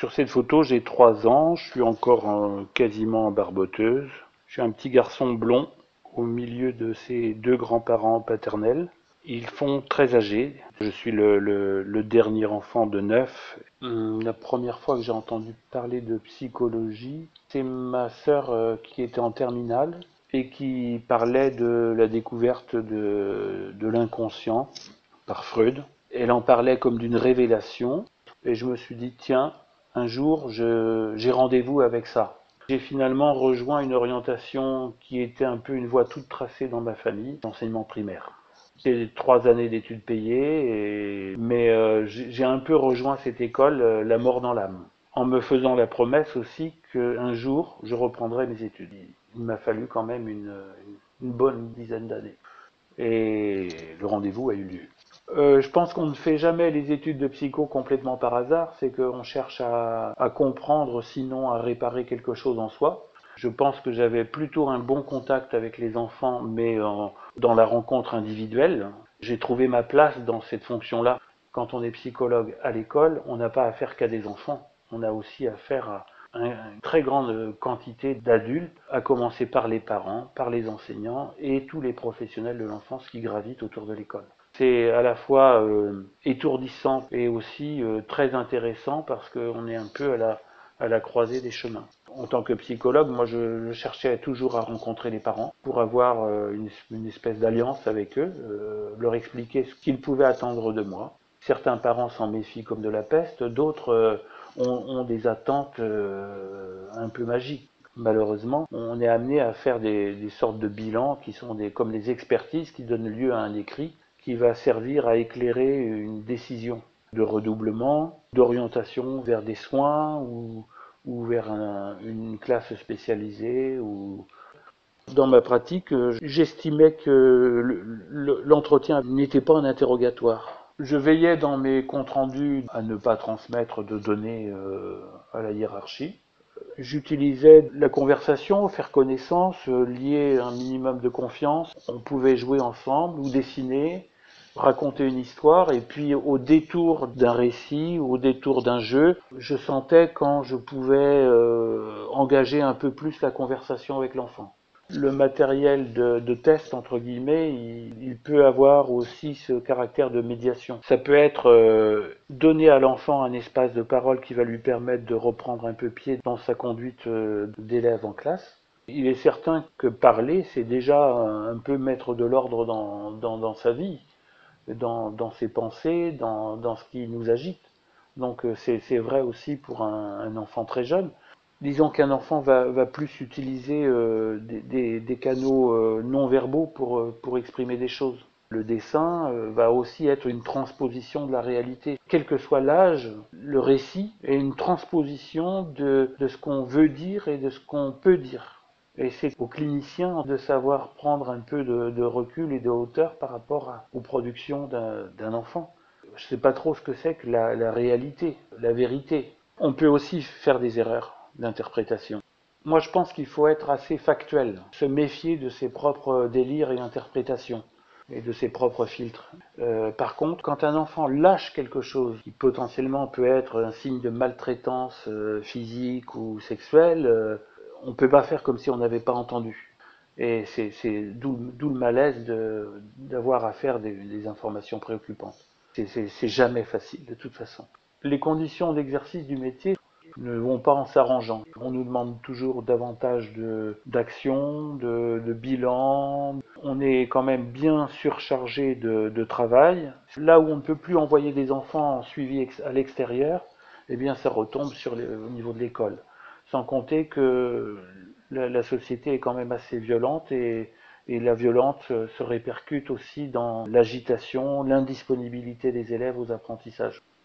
Sur cette photo, j'ai 3 ans, je suis encore quasiment barboteuse. Je suis un petit garçon blond au milieu de ses deux grands-parents paternels. Ils font très âgés. Je suis le, dernier enfant de neuf. Hum, La première fois que j'ai entendu parler de psychologie, c'est ma sœur euh, qui était en terminale et qui parlait de la découverte de l'inconscient par Freud. Elle en parlait comme d'une révélation et je me suis dit, tiens, un jour, j'ai rendez-vous avec ça. J'ai finalement rejoint une orientation qui était un peu une voie toute tracée dans ma famille, l'enseignement primaire. C'est trois années d'études payées, mais euh, j'ai j'ai un peu rejoint cette école euh, la mort dans l'âme, en me faisant la promesse aussi qu'un jour, je reprendrai mes études. Il m'a fallu quand même une bonne dizaine d'années. Et le rendez-vous a eu lieu. Euh, je pense qu'on ne fait jamais les études de psycho complètement par hasard, c'est qu'on cherche à, comprendre, sinon à réparer quelque chose en soi. Je pense que j'avais plutôt un bon contact avec les enfants, mais dans la rencontre individuelle. J'ai trouvé ma place dans cette fonction-là. Quand on est psychologue à l'école, on n'a pas affaire qu'à des enfants, on a aussi affaire à une très grande quantité d'adultes, à commencer par les parents, par les enseignants et tous les professionnels de l'enfance qui gravitent autour de l'école. C'est à la fois euh, étourdissant et aussi euh, très intéressant parce qu'on est un peu à la, croisée des chemins. En tant que psychologue, moi je, cherchais toujours à rencontrer les parents pour avoir euh, une, espèce d'alliance avec eux, leur expliquer ce qu'ils pouvaient attendre de moi. Certains parents s'en méfient comme de la peste, d'autres ont, des attentes euh, un peu magiques. Malheureusement, on est amené à faire des, des sortes de bilans qui sont des, comme les expertises qui donnent lieu à un écrit qui va servir à éclairer une décision de redoublement, d'orientation vers des soins ou, vers un- une classe spécialisée. Dans ma pratique, j'estimais que le- le- l'entretien n'était pas un interrogatoire. Je veillais dans mes comptes rendus à ne pas transmettre de données euh, à la hiérarchie. J'utilisais la conversation, faire connaissance, euh, lier un minimum de confiance. On pouvait jouer ensemble ou dessiner, raconter une histoire, et puis au détour d'un récit ou au détour d'un jeu, je sentais quand je pouvais euh, engager un peu plus la conversation avec l'enfant. Le matériel de, test, entre guillemets, il, peut avoir aussi ce caractère de médiation. Ça peut être euh, donner à l'enfant un espace de parole qui va lui permettre de reprendre un peu pied dans sa conduite euh, d'élève en classe. Il est certain que parler, c'est déjà un, peu mettre de l'ordre dans, sa vie, dans, ses pensées, dans, ce qui nous agite. Donc euh, c'est vrai aussi pour un enfant très jeune. Disons qu'un enfant va, plus utiliser euh, des, canaux euh, non verbaux pour, euh, pour exprimer des choses. Le dessin va aussi être une transposition de la réalité. Quel que soit l'âge, le récit est une transposition de, ce qu'on veut dire et de ce qu'on peut dire. Et c'est aux cliniciens de savoir prendre un peu de, recul et de hauteur par rapport aux productions d'un enfant. Je ne sais pas trop ce que c'est que la réalité, la vérité. On peut aussi faire des erreurs d'interprétation. Moi, je pense qu'il faut être assez factuel, se méfier de ses propres délires et interprétations et de ses propres filtres. Euh, par contre, quand un enfant lâche quelque chose qui potentiellement peut être un signe de maltraitance euh, physique ou sexuelle, euh, on ne peut pas faire comme si on n'avait pas entendu. Et c'est d'où le malaise de- d'avoir à faire des, informations préoccupantes. C'est jamais facile, de toute façon. Les conditions d'exercice du métier ne vont pas en s'arrangeant. On nous demande toujours davantage d'action, de, de bilan. On est quand même bien surchargé de, travail. Là où on ne peut plus envoyer des enfants en suivi à l'extérieur, eh bien ça retombe au niveau de l'école. Sans compter que la, société est quand même assez violente et, et la violence se répercute aussi dans l'agitation, l'indisponibilité des élèves aux apprentissages.